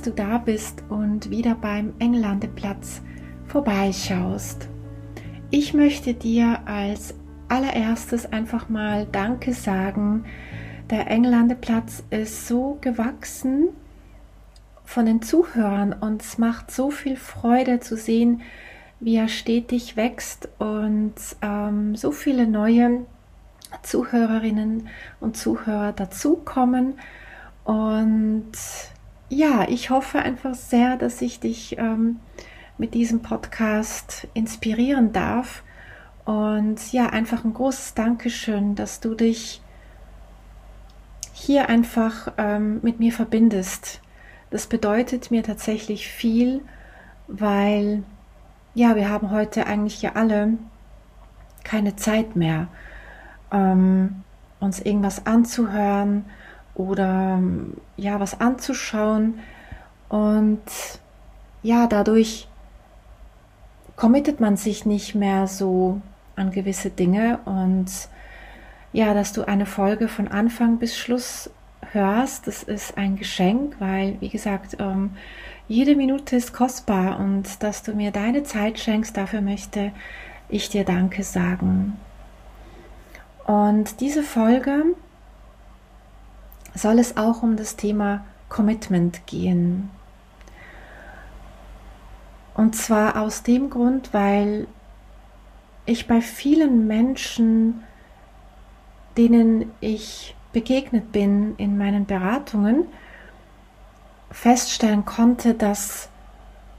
Dass du da bist und wieder beim Engellandeplatz vorbeischaust. Ich möchte dir als allererstes einfach mal Danke sagen. Der Engellandeplatz ist so gewachsen von den Zuhörern und es macht so viel Freude zu sehen, wie er stetig wächst und ähm, so viele neue Zuhörerinnen und Zuhörer dazukommen. Und ja, ich hoffe einfach sehr, dass ich dich ähm, mit diesem Podcast inspirieren darf. Und ja, einfach ein großes Dankeschön, dass du dich hier einfach ähm, mit mir verbindest. Das bedeutet mir tatsächlich viel, weil ja, wir haben heute eigentlich ja alle keine Zeit mehr, ähm, uns irgendwas anzuhören oder ja, was anzuschauen. Und ja, dadurch committet man sich nicht mehr so an gewisse Dinge und ja, dass du eine Folge von Anfang bis Schluss hörst, das ist ein Geschenk, weil, wie gesagt, ähm, jede Minute ist kostbar und dass du mir deine Zeit schenkst, dafür möchte ich dir Danke sagen. Und diese Folge soll es auch um das Thema Commitment gehen. Und zwar aus dem Grund, weil ich bei vielen Menschen, denen ich begegnet bin in meinen Beratungen, feststellen konnte, dass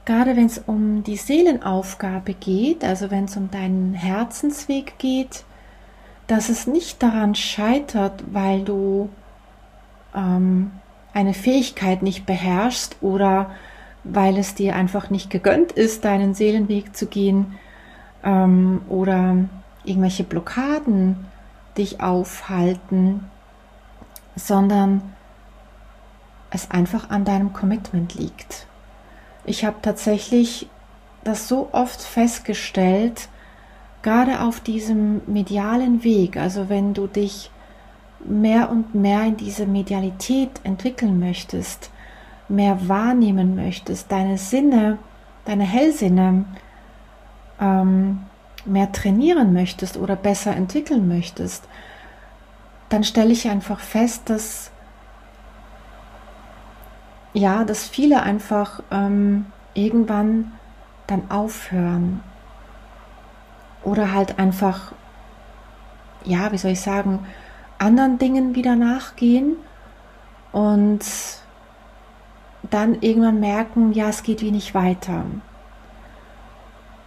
gerade wenn es um die Seelenaufgabe geht, also wenn es um deinen Herzensweg geht, dass es nicht daran scheitert, weil du ähm, eine Fähigkeit nicht beherrschst oder weil es dir einfach nicht gegönnt ist, deinen Seelenweg zu gehen ähm, oder irgendwelche Blockaden dich aufhalten, sondern es einfach an deinem Commitment liegt. Ich habe tatsächlich das so oft festgestellt, gerade auf diesem medialen Weg, also wenn du dich mehr und mehr in diese Medialität entwickeln möchtest, mehr wahrnehmen möchtest, deine Sinne, deine Hellsinne ähm, mehr trainieren möchtest oder besser entwickeln möchtest, dann stelle ich einfach fest, dass ja, dass viele einfach ähm, irgendwann dann aufhören oder halt einfach, ja, wie soll ich sagen, anderen Dingen wieder nachgehen und dann irgendwann merken, ja, es geht wie nicht weiter.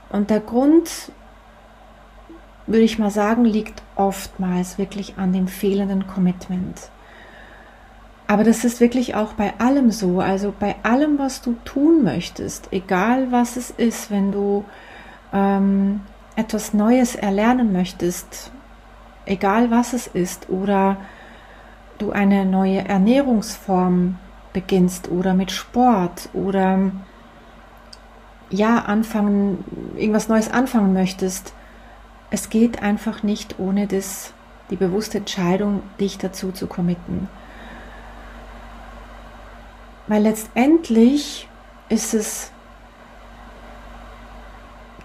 Und der Grund, würde ich mal sagen, liegt oftmals wirklich an dem fehlenden Commitment. Aber das ist wirklich auch bei allem so, also bei allem, was du tun möchtest, egal was es ist, wenn du ähm, etwas Neues erlernen möchtest, egal was es ist, oder du eine neue Ernährungsform beginnst oder mit Sport oder ja, anfangen, irgendwas Neues anfangen möchtest. Es geht einfach nicht ohne das, die bewusste Entscheidung, dich dazu zu committen. Weil letztendlich ist es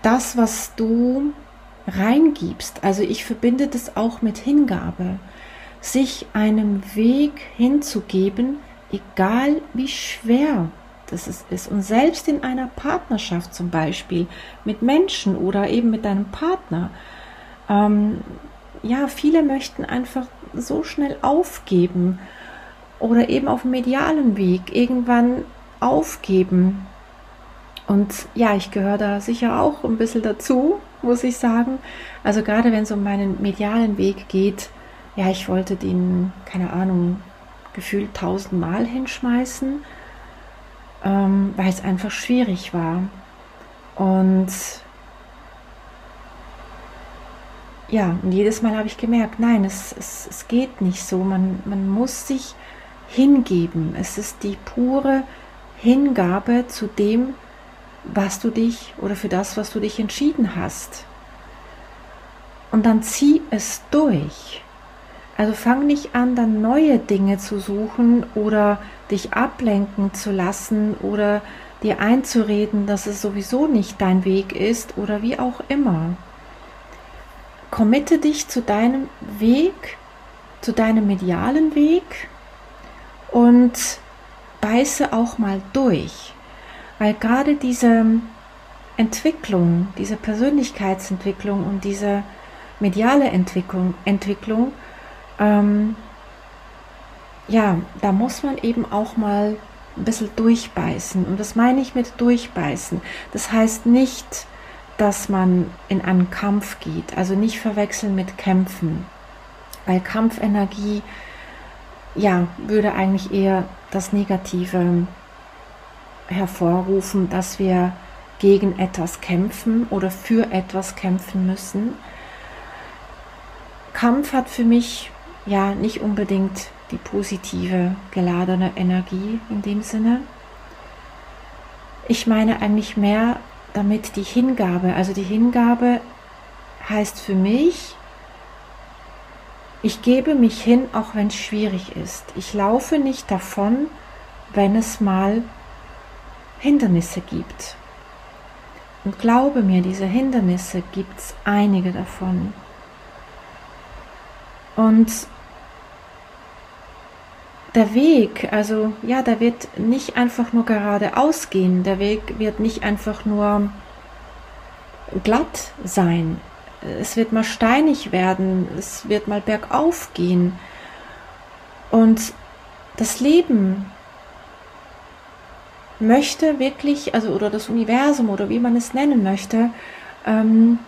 das, was du reingibst. Also ich verbinde das auch mit Hingabe. Sich einem Weg hinzugeben, egal wie schwer das ist. Und selbst in einer Partnerschaft zum Beispiel mit Menschen oder eben mit deinem Partner. Ähm, ja, viele möchten einfach so schnell aufgeben oder eben auf dem medialen Weg irgendwann aufgeben. Und ja, ich gehöre da sicher auch ein bisschen dazu, muss ich sagen. Also gerade wenn es um meinen medialen Weg geht, ja, ich wollte den, keine Ahnung, gefühlt tausendmal hinschmeißen. ähm, weil es einfach schwierig war. Und ja, und jedes Mal habe ich gemerkt, nein, es, es, es geht nicht so. Man, man muss sich hingeben. Es ist die pure Hingabe zu dem, was du dich oder für das, was du dich entschieden hast. Und dann zieh es durch. Also fang nicht an, dann neue Dinge zu suchen oder dich ablenken zu lassen oder dir einzureden, dass es sowieso nicht dein Weg ist oder wie auch immer. Committe dich zu deinem Weg, zu deinem medialen Weg und beiße auch mal durch. Weil gerade diese Entwicklung, diese Persönlichkeitsentwicklung und diese mediale Entwicklung, Entwicklung ähm, ja, da muss man eben auch mal ein bisschen durchbeißen. Und das meine ich mit durchbeißen. Das heißt nicht, dass man in einen Kampf geht, also nicht verwechseln mit Kämpfen, weil Kampfenergie ja würde eigentlich eher das Negative hervorrufen, dass wir gegen etwas kämpfen oder für etwas kämpfen müssen. Kampf hat für mich ja nicht unbedingt die positive geladene Energie in dem Sinne. Ich meine eigentlich mehr damit die Hingabe. Also die Hingabe heißt für mich, ich gebe mich hin, auch wenn es schwierig ist. Ich laufe nicht davon, wenn es mal Hindernisse gibt. Und glaube mir, diese Hindernisse gibt es einige davon. Und der Weg, also ja, der wird nicht einfach nur geradeaus gehen, der Weg wird nicht einfach nur glatt sein. Es wird mal steinig werden, es wird mal bergauf gehen. Und das Leben möchte wirklich, also oder das Universum oder wie man es nennen möchte, ähm,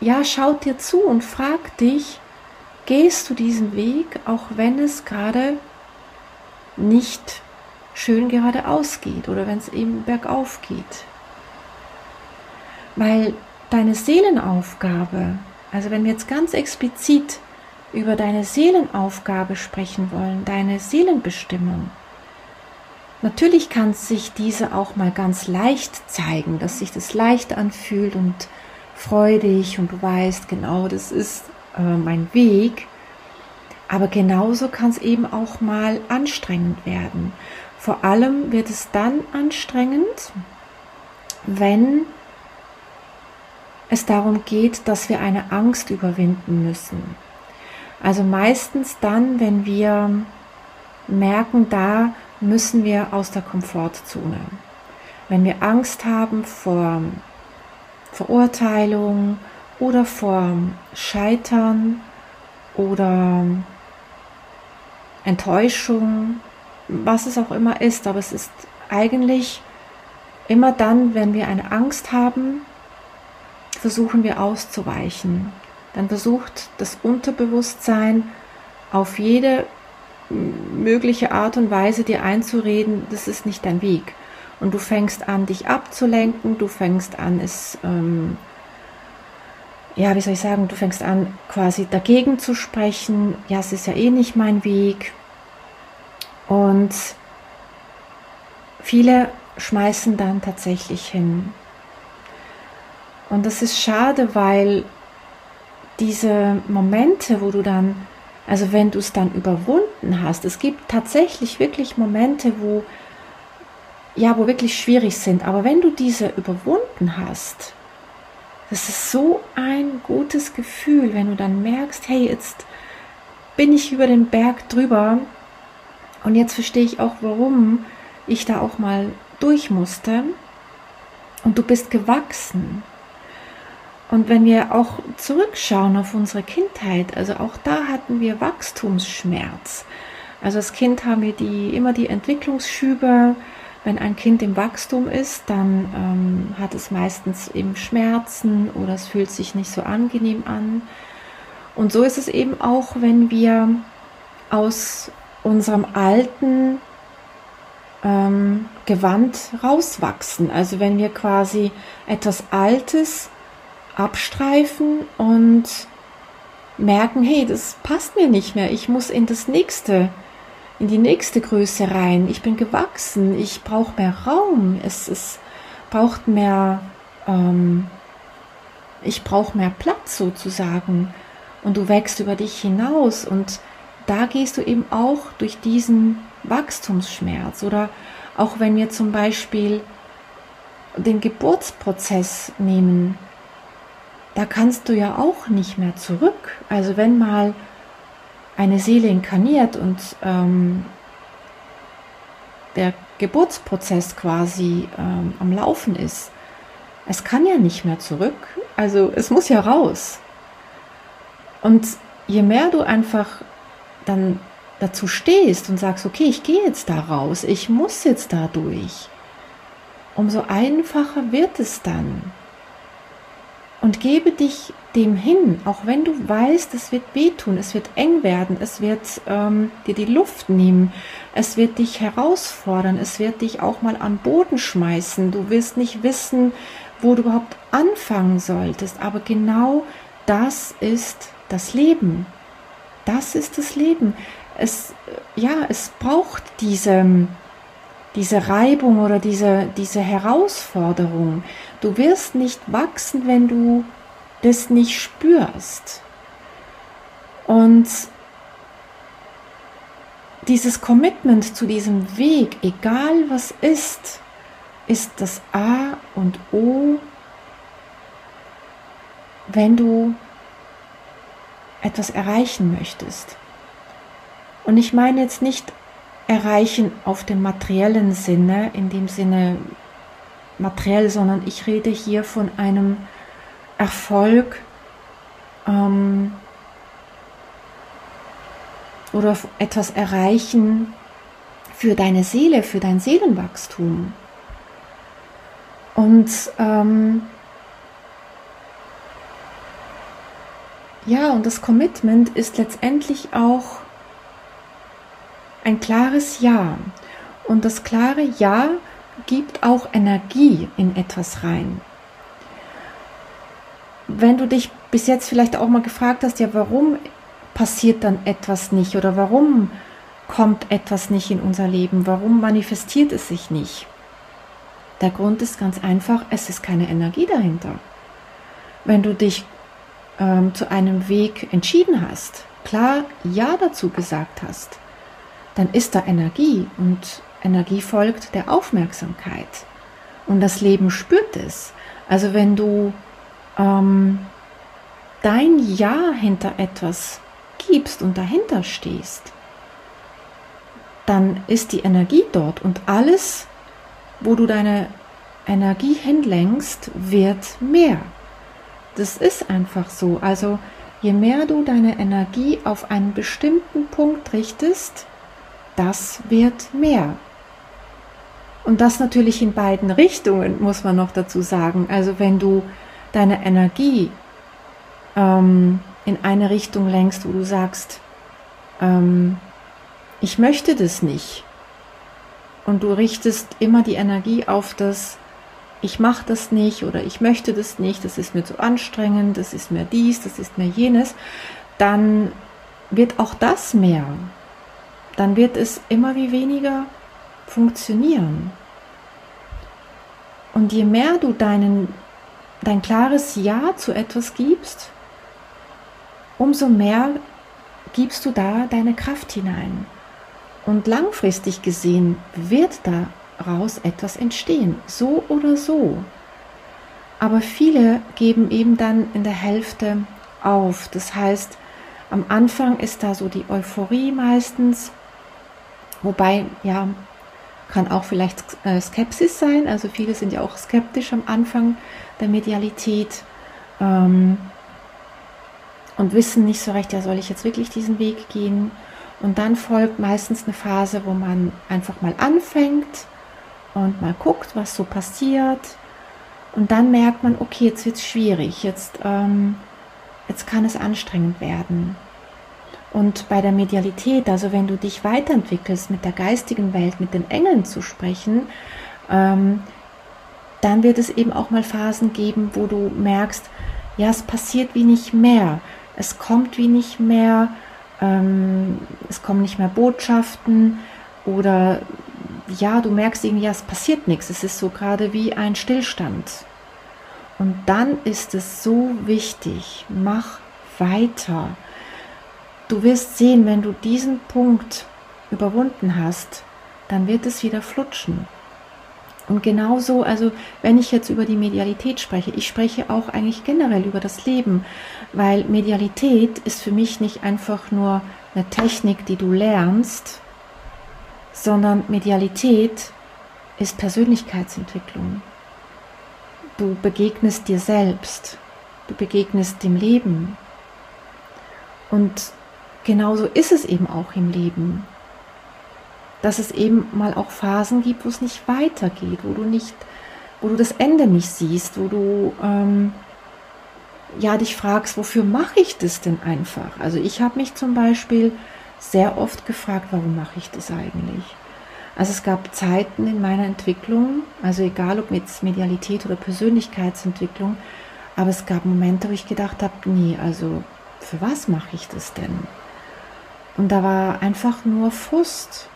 ja, schaut dir zu und fragt dich, gehst du diesen Weg, auch wenn es gerade nicht schön geradeaus geht oder wenn es eben bergauf geht. Weil deine Seelenaufgabe, also wenn wir jetzt ganz explizit über deine Seelenaufgabe sprechen wollen, deine Seelenbestimmung, natürlich kann sich diese auch mal ganz leicht zeigen, dass sich das leicht anfühlt und freudig und du weißt genau, das ist äh, mein Weg. Aber genauso kann es eben auch mal anstrengend werden. Vor allem wird es dann anstrengend, wenn es darum geht, dass wir eine Angst überwinden müssen. Also meistens dann, wenn wir merken, da müssen wir aus der Komfortzone. Wenn wir Angst haben vor Verurteilung, oder vor Scheitern oder Enttäuschung, was es auch immer ist, aber es ist eigentlich immer dann, wenn wir eine Angst haben, versuchen wir auszuweichen. Dann versucht das Unterbewusstsein auf jede mögliche Art und Weise dir einzureden, das ist nicht dein Weg. Und du fängst an, dich abzulenken, du fängst an, es ähm, ja, wie soll ich sagen, du fängst an, quasi dagegen zu sprechen. Ja, es ist ja eh nicht mein Weg. Und viele schmeißen dann tatsächlich hin. Und das ist schade, weil diese Momente, wo du dann, also wenn du es dann überwunden hast, es gibt tatsächlich wirklich Momente, wo, ja, wo wirklich schwierig sind, aber wenn du diese überwunden hast, das ist so ein gutes Gefühl, wenn du dann merkst, hey, jetzt bin ich über den Berg drüber und jetzt verstehe ich auch, warum ich da auch mal durch musste und du bist gewachsen. Und wenn wir auch zurückschauen auf unsere Kindheit, also auch da hatten wir Wachstumsschmerz. Also als Kind haben wir die, immer die Entwicklungsschübe, wenn ein Kind im Wachstum ist, dann ähm, hat es meistens eben Schmerzen oder es fühlt sich nicht so angenehm an. Und so ist es eben auch, wenn wir aus unserem alten ähm, Gewand rauswachsen. Also wenn wir quasi etwas Altes abstreifen und merken, hey, das passt mir nicht mehr, ich muss in das nächste, in die nächste Größe rein, ich bin gewachsen, ich brauche mehr Raum, es, es braucht mehr, ähm, ich brauche mehr Platz sozusagen. Und du wächst über dich hinaus. Und da gehst du eben auch durch diesen Wachstumsschmerz. Oder auch wenn wir zum Beispiel den Geburtsprozess nehmen, da kannst du ja auch nicht mehr zurück. Also wenn mal eine Seele inkarniert und ähm, der Geburtsprozess quasi ähm, am Laufen ist, es kann ja nicht mehr zurück. Also es muss ja raus. Und je mehr du einfach dann dazu stehst und sagst, okay, ich gehe jetzt da raus, ich muss jetzt da durch, umso einfacher wird es dann. Und gebe dich dem hin, auch wenn du weißt, es wird wehtun, es wird eng werden, es wird ähm, dir die Luft nehmen, es wird dich herausfordern, es wird dich auch mal am Boden schmeißen. Du wirst nicht wissen, wo du überhaupt anfangen solltest, aber genau das ist das Leben. Das ist das Leben. Es, ja, es braucht diese, diese Reibung oder diese, diese Herausforderung. Du wirst nicht wachsen, wenn du das nicht spürst. Und dieses Commitment zu diesem Weg, egal was ist, ist das A und O, wenn du etwas erreichen möchtest. Und ich meine jetzt nicht erreichen auf dem materiellen Sinne, in dem Sinne materiell, sondern ich rede hier von einem Erfolg ähm, oder etwas erreichen für deine Seele, für dein Seelenwachstum. Und ähm, ja, und das Commitment ist letztendlich auch ein klares Ja. Und das klare Ja gibt auch Energie in etwas rein. Wenn du dich bis jetzt vielleicht auch mal gefragt hast, ja, warum passiert dann etwas nicht oder warum kommt etwas nicht in unser Leben, warum manifestiert es sich nicht? Der Grund ist ganz einfach, es ist keine Energie dahinter. Wenn du dich ähm, zu einem Weg entschieden hast, klar Ja dazu gesagt hast, dann ist da Energie und Energie folgt der Aufmerksamkeit. Und das Leben spürt es. Also wenn du ähm, dein Ja hinter etwas gibst und dahinter stehst, dann ist die Energie dort und alles, wo du deine Energie hinlenkst, wird mehr. Das ist einfach so. Also je mehr du deine Energie auf einen bestimmten Punkt richtest, das wird mehr. Und das natürlich in beiden Richtungen, muss man noch dazu sagen. Also wenn du deine Energie ähm, in eine Richtung lenkst, wo du sagst, ähm, ich möchte das nicht. Und du richtest immer die Energie auf das, ich mache das nicht oder ich möchte das nicht, das ist mir zu anstrengend, das ist mir dies, das ist mir jenes, dann wird auch das mehr dann wird es immer wie weniger funktionieren. Und je mehr du deinen, dein klares Ja zu etwas gibst, umso mehr gibst du da deine Kraft hinein. Und langfristig gesehen wird daraus etwas entstehen, so oder so. Aber viele geben eben dann in der Hälfte auf. Das heißt, am Anfang ist da so die Euphorie meistens Wobei, ja, kann auch vielleicht äh, Skepsis sein. Also viele sind ja auch skeptisch am Anfang der Medialität ähm, und wissen nicht so recht, ja, soll ich jetzt wirklich diesen Weg gehen? Und dann folgt meistens eine Phase, wo man einfach mal anfängt und mal guckt, was so passiert. Und dann merkt man, okay, jetzt wird es schwierig, jetzt, ähm, jetzt kann es anstrengend werden. Und bei der Medialität, also wenn du dich weiterentwickelst, mit der geistigen Welt, mit den Engeln zu sprechen, ähm, dann wird es eben auch mal Phasen geben, wo du merkst, ja, es passiert wie nicht mehr, es kommt wie nicht mehr, ähm, es kommen nicht mehr Botschaften oder ja, du merkst irgendwie, ja, es passiert nichts, es ist so gerade wie ein Stillstand. Und dann ist es so wichtig, mach weiter. Du wirst sehen, wenn du diesen Punkt überwunden hast, dann wird es wieder flutschen. Und genauso, also wenn ich jetzt über die Medialität spreche, ich spreche auch eigentlich generell über das Leben, weil Medialität ist für mich nicht einfach nur eine Technik, die du lernst, sondern Medialität ist Persönlichkeitsentwicklung. Du begegnest dir selbst, du begegnest dem Leben. Und genauso ist es eben auch im Leben dass es eben mal auch Phasen gibt, wo es nicht weitergeht, wo du nicht, wo du das Ende nicht siehst, wo du ähm, ja dich fragst, wofür mache ich das denn einfach? Also ich habe mich zum Beispiel sehr oft gefragt, warum mache ich das eigentlich? Also es gab Zeiten in meiner Entwicklung, also egal ob mit Medialität oder Persönlichkeitsentwicklung, aber es gab Momente, wo ich gedacht habe, nee, also für was mache ich das denn? Und da war einfach nur Frust.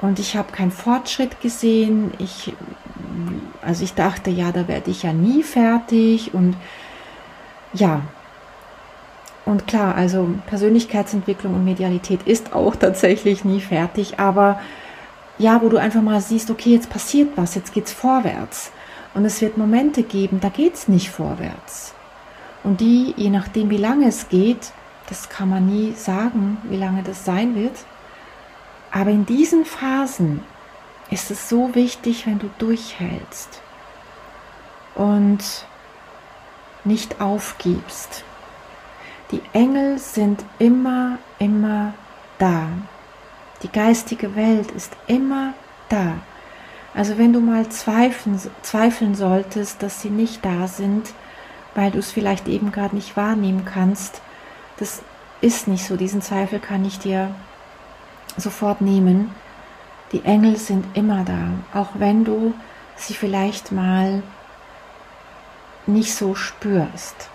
Und ich habe keinen Fortschritt gesehen. Ich, also ich dachte, ja, da werde ich ja nie fertig. Und ja, und klar, also Persönlichkeitsentwicklung und Medialität ist auch tatsächlich nie fertig. Aber ja, wo du einfach mal siehst, okay, jetzt passiert was, jetzt geht's vorwärts. Und es wird Momente geben, da geht's nicht vorwärts. Und die, je nachdem, wie lange es geht, das kann man nie sagen, wie lange das sein wird aber in diesen Phasen ist es so wichtig, wenn du durchhältst und nicht aufgibst. Die Engel sind immer, immer da. Die geistige Welt ist immer da. Also wenn du mal zweifeln, zweifeln solltest, dass sie nicht da sind, weil du es vielleicht eben gerade nicht wahrnehmen kannst, das ist nicht so. Diesen Zweifel kann ich dir sofort nehmen. Die Engel sind immer da, auch wenn du sie vielleicht mal nicht so spürst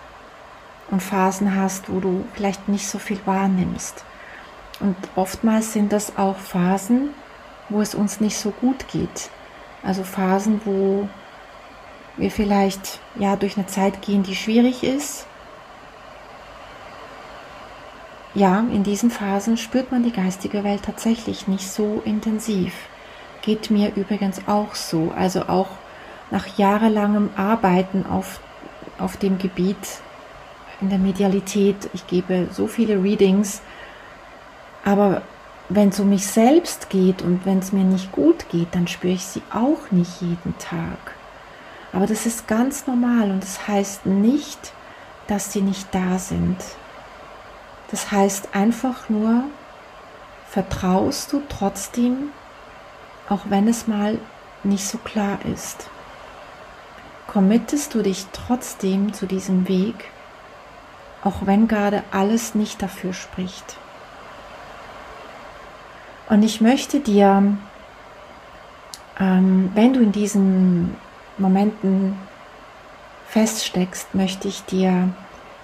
und Phasen hast, wo du vielleicht nicht so viel wahrnimmst. Und oftmals sind das auch Phasen, wo es uns nicht so gut geht. Also Phasen, wo wir vielleicht ja durch eine Zeit gehen, die schwierig ist ja, in diesen Phasen spürt man die geistige Welt tatsächlich nicht so intensiv. Geht mir übrigens auch so. Also auch nach jahrelangem Arbeiten auf, auf dem Gebiet in der Medialität. Ich gebe so viele Readings. Aber wenn es um mich selbst geht und wenn es mir nicht gut geht, dann spüre ich sie auch nicht jeden Tag. Aber das ist ganz normal und das heißt nicht, dass sie nicht da sind. Das heißt einfach nur, vertraust du trotzdem, auch wenn es mal nicht so klar ist. Committest du dich trotzdem zu diesem Weg, auch wenn gerade alles nicht dafür spricht. Und ich möchte dir, ähm, wenn du in diesen Momenten feststeckst, möchte ich dir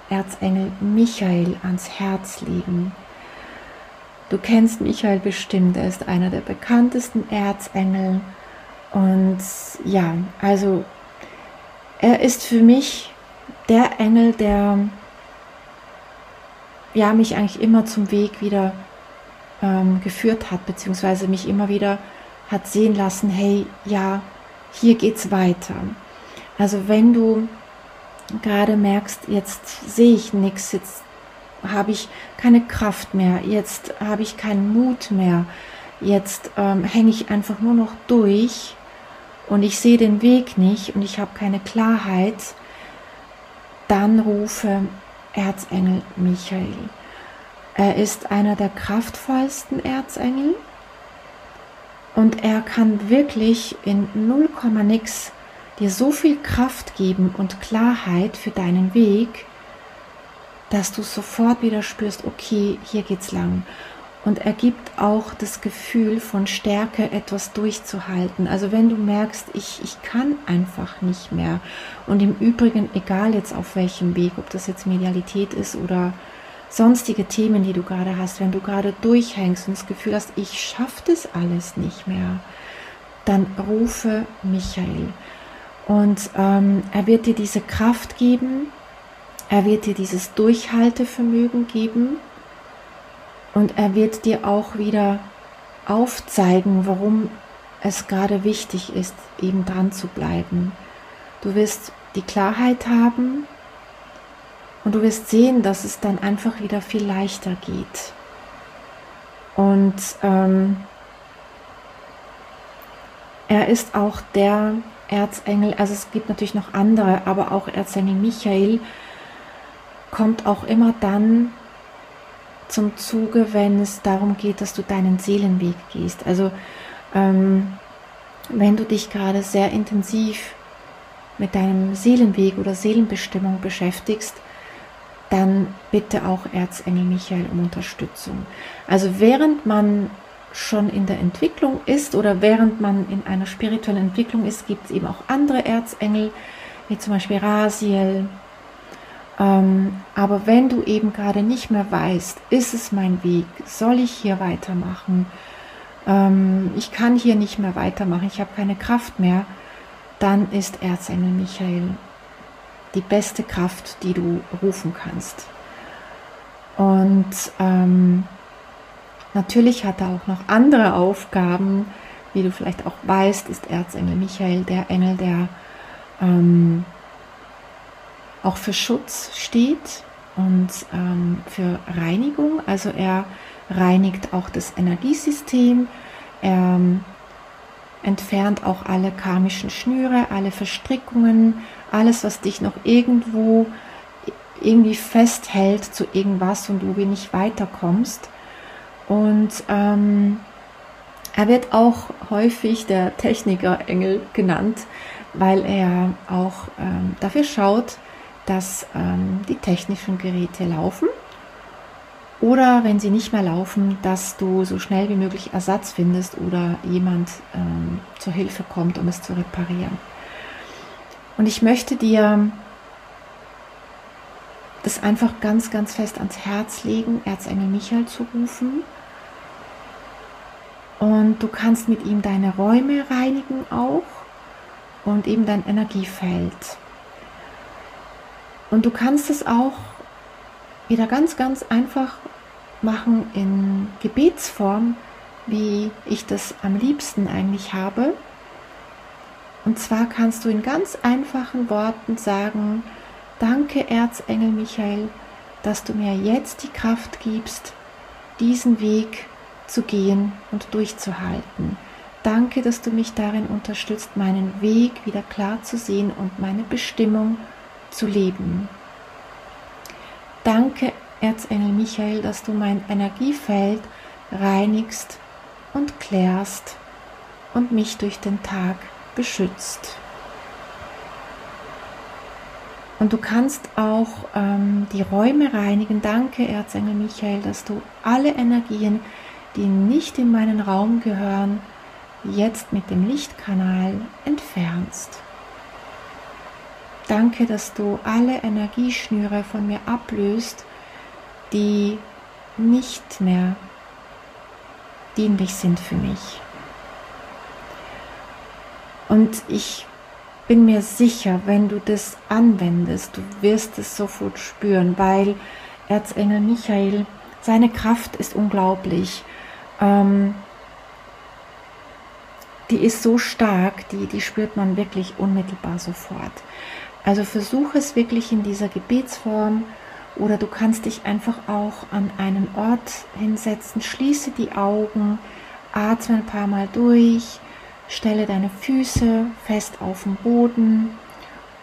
Erzengel Michael ans Herz legen. Du kennst Michael bestimmt, er ist einer der bekanntesten Erzengel. Und ja, also er ist für mich der Engel, der ja, mich eigentlich immer zum Weg wieder ähm, geführt hat, beziehungsweise mich immer wieder hat sehen lassen, hey, ja, hier geht's weiter. Also wenn du gerade merkst, jetzt sehe ich nichts, jetzt habe ich keine Kraft mehr, jetzt habe ich keinen Mut mehr, jetzt ähm, hänge ich einfach nur noch durch und ich sehe den Weg nicht und ich habe keine Klarheit, dann rufe Erzengel Michael. Er ist einer der kraftvollsten Erzengel und er kann wirklich in 0, nix dir so viel Kraft geben und Klarheit für deinen Weg, dass du sofort wieder spürst, okay, hier geht's lang. Und er gibt auch das Gefühl von Stärke, etwas durchzuhalten. Also wenn du merkst, ich, ich kann einfach nicht mehr. Und im Übrigen, egal jetzt auf welchem Weg, ob das jetzt Medialität ist oder sonstige Themen, die du gerade hast, wenn du gerade durchhängst und das Gefühl hast, ich schaffe das alles nicht mehr, dann rufe Michael. Und ähm, er wird dir diese Kraft geben, er wird dir dieses Durchhaltevermögen geben und er wird dir auch wieder aufzeigen, warum es gerade wichtig ist, eben dran zu bleiben. Du wirst die Klarheit haben und du wirst sehen, dass es dann einfach wieder viel leichter geht. Und ähm, er ist auch der Erzengel, also es gibt natürlich noch andere, aber auch Erzengel Michael kommt auch immer dann zum Zuge, wenn es darum geht, dass du deinen Seelenweg gehst. Also ähm, wenn du dich gerade sehr intensiv mit deinem Seelenweg oder Seelenbestimmung beschäftigst, dann bitte auch Erzengel Michael um Unterstützung. Also während man schon in der Entwicklung ist oder während man in einer spirituellen Entwicklung ist, gibt es eben auch andere Erzengel, wie zum Beispiel Rasiel. Ähm, aber wenn du eben gerade nicht mehr weißt, ist es mein Weg, soll ich hier weitermachen, ähm, ich kann hier nicht mehr weitermachen, ich habe keine Kraft mehr, dann ist Erzengel Michael die beste Kraft, die du rufen kannst. Und ähm, Natürlich hat er auch noch andere Aufgaben, wie du vielleicht auch weißt, ist Erzengel Michael der Engel, der ähm, auch für Schutz steht und ähm, für Reinigung. Also er reinigt auch das Energiesystem, er ähm, entfernt auch alle karmischen Schnüre, alle Verstrickungen, alles, was dich noch irgendwo irgendwie festhält zu irgendwas und du nicht weiterkommst. Und ähm, er wird auch häufig der Technikerengel genannt, weil er auch ähm, dafür schaut, dass ähm, die technischen Geräte laufen oder wenn sie nicht mehr laufen, dass du so schnell wie möglich Ersatz findest oder jemand ähm, zur Hilfe kommt, um es zu reparieren. Und ich möchte dir das einfach ganz, ganz fest ans Herz legen, Erzengel Michael zu rufen und du kannst mit ihm deine Räume reinigen auch und eben dein Energiefeld. Und du kannst es auch wieder ganz, ganz einfach machen in Gebetsform, wie ich das am liebsten eigentlich habe. Und zwar kannst du in ganz einfachen Worten sagen, danke Erzengel Michael, dass du mir jetzt die Kraft gibst, diesen Weg zu gehen und durchzuhalten. Danke, dass du mich darin unterstützt, meinen Weg wieder klar zu sehen und meine Bestimmung zu leben. Danke, Erzengel Michael, dass du mein Energiefeld reinigst und klärst und mich durch den Tag beschützt. Und du kannst auch ähm, die Räume reinigen. Danke, Erzengel Michael, dass du alle Energien, die nicht in meinen Raum gehören, jetzt mit dem Lichtkanal entfernst. Danke, dass du alle Energieschnüre von mir ablöst, die nicht mehr dienlich sind für mich. Und ich bin mir sicher, wenn du das anwendest, du wirst es sofort spüren, weil Erzengel Michael, seine Kraft ist unglaublich ähm, die ist so stark, die, die spürt man wirklich unmittelbar sofort. Also versuche es wirklich in dieser Gebetsform oder du kannst dich einfach auch an einen Ort hinsetzen, schließe die Augen, atme ein paar Mal durch, stelle deine Füße fest auf den Boden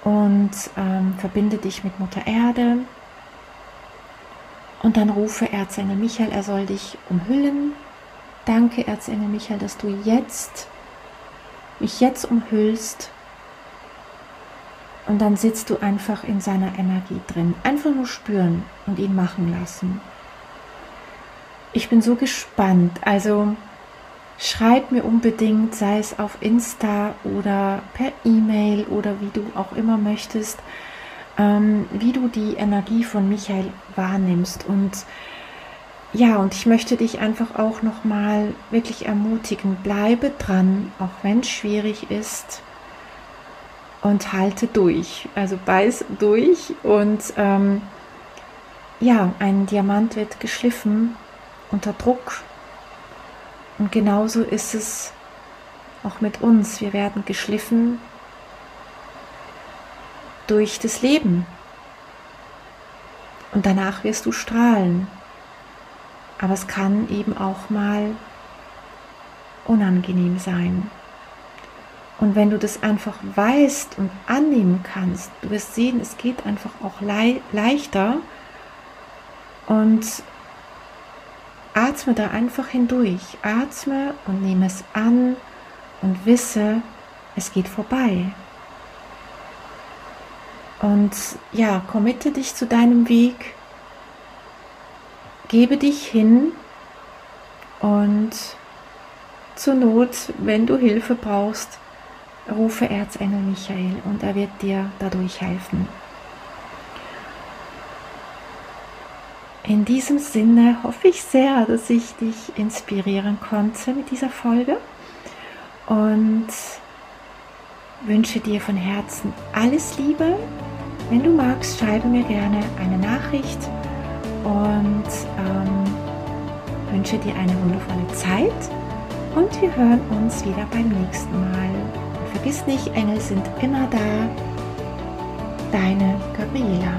und ähm, verbinde dich mit Mutter Erde. Und dann rufe Erzengel Michael, er soll dich umhüllen Danke, Erzengel Michael, dass du jetzt mich jetzt umhüllst Und dann sitzt du einfach in seiner Energie drin. Einfach nur spüren und ihn machen lassen. Ich bin so gespannt. Also schreib mir unbedingt, sei es auf Insta oder per E-Mail oder wie du auch immer möchtest, ähm, wie du die Energie von Michael wahrnimmst. Und ja, und ich möchte dich einfach auch nochmal wirklich ermutigen. Bleibe dran, auch wenn es schwierig ist und halte durch. Also beiß durch und ähm, ja, ein Diamant wird geschliffen unter Druck. Und genauso ist es auch mit uns. Wir werden geschliffen durch das Leben. Und danach wirst du strahlen. Aber es kann eben auch mal unangenehm sein. Und wenn du das einfach weißt und annehmen kannst, du wirst sehen, es geht einfach auch le leichter und atme da einfach hindurch. Atme und nehme es an und wisse, es geht vorbei. Und ja, committe dich zu deinem Weg, gebe dich hin und zur Not, wenn du Hilfe brauchst, rufe Erzengel Michael und er wird dir dadurch helfen. In diesem Sinne hoffe ich sehr, dass ich dich inspirieren konnte mit dieser Folge und wünsche dir von Herzen alles Liebe. Wenn du magst, schreibe mir gerne eine Nachricht und ähm, wünsche dir eine wundervolle Zeit und wir hören uns wieder beim nächsten Mal. Vergiss nicht, Engel sind immer da. Deine Gabriela.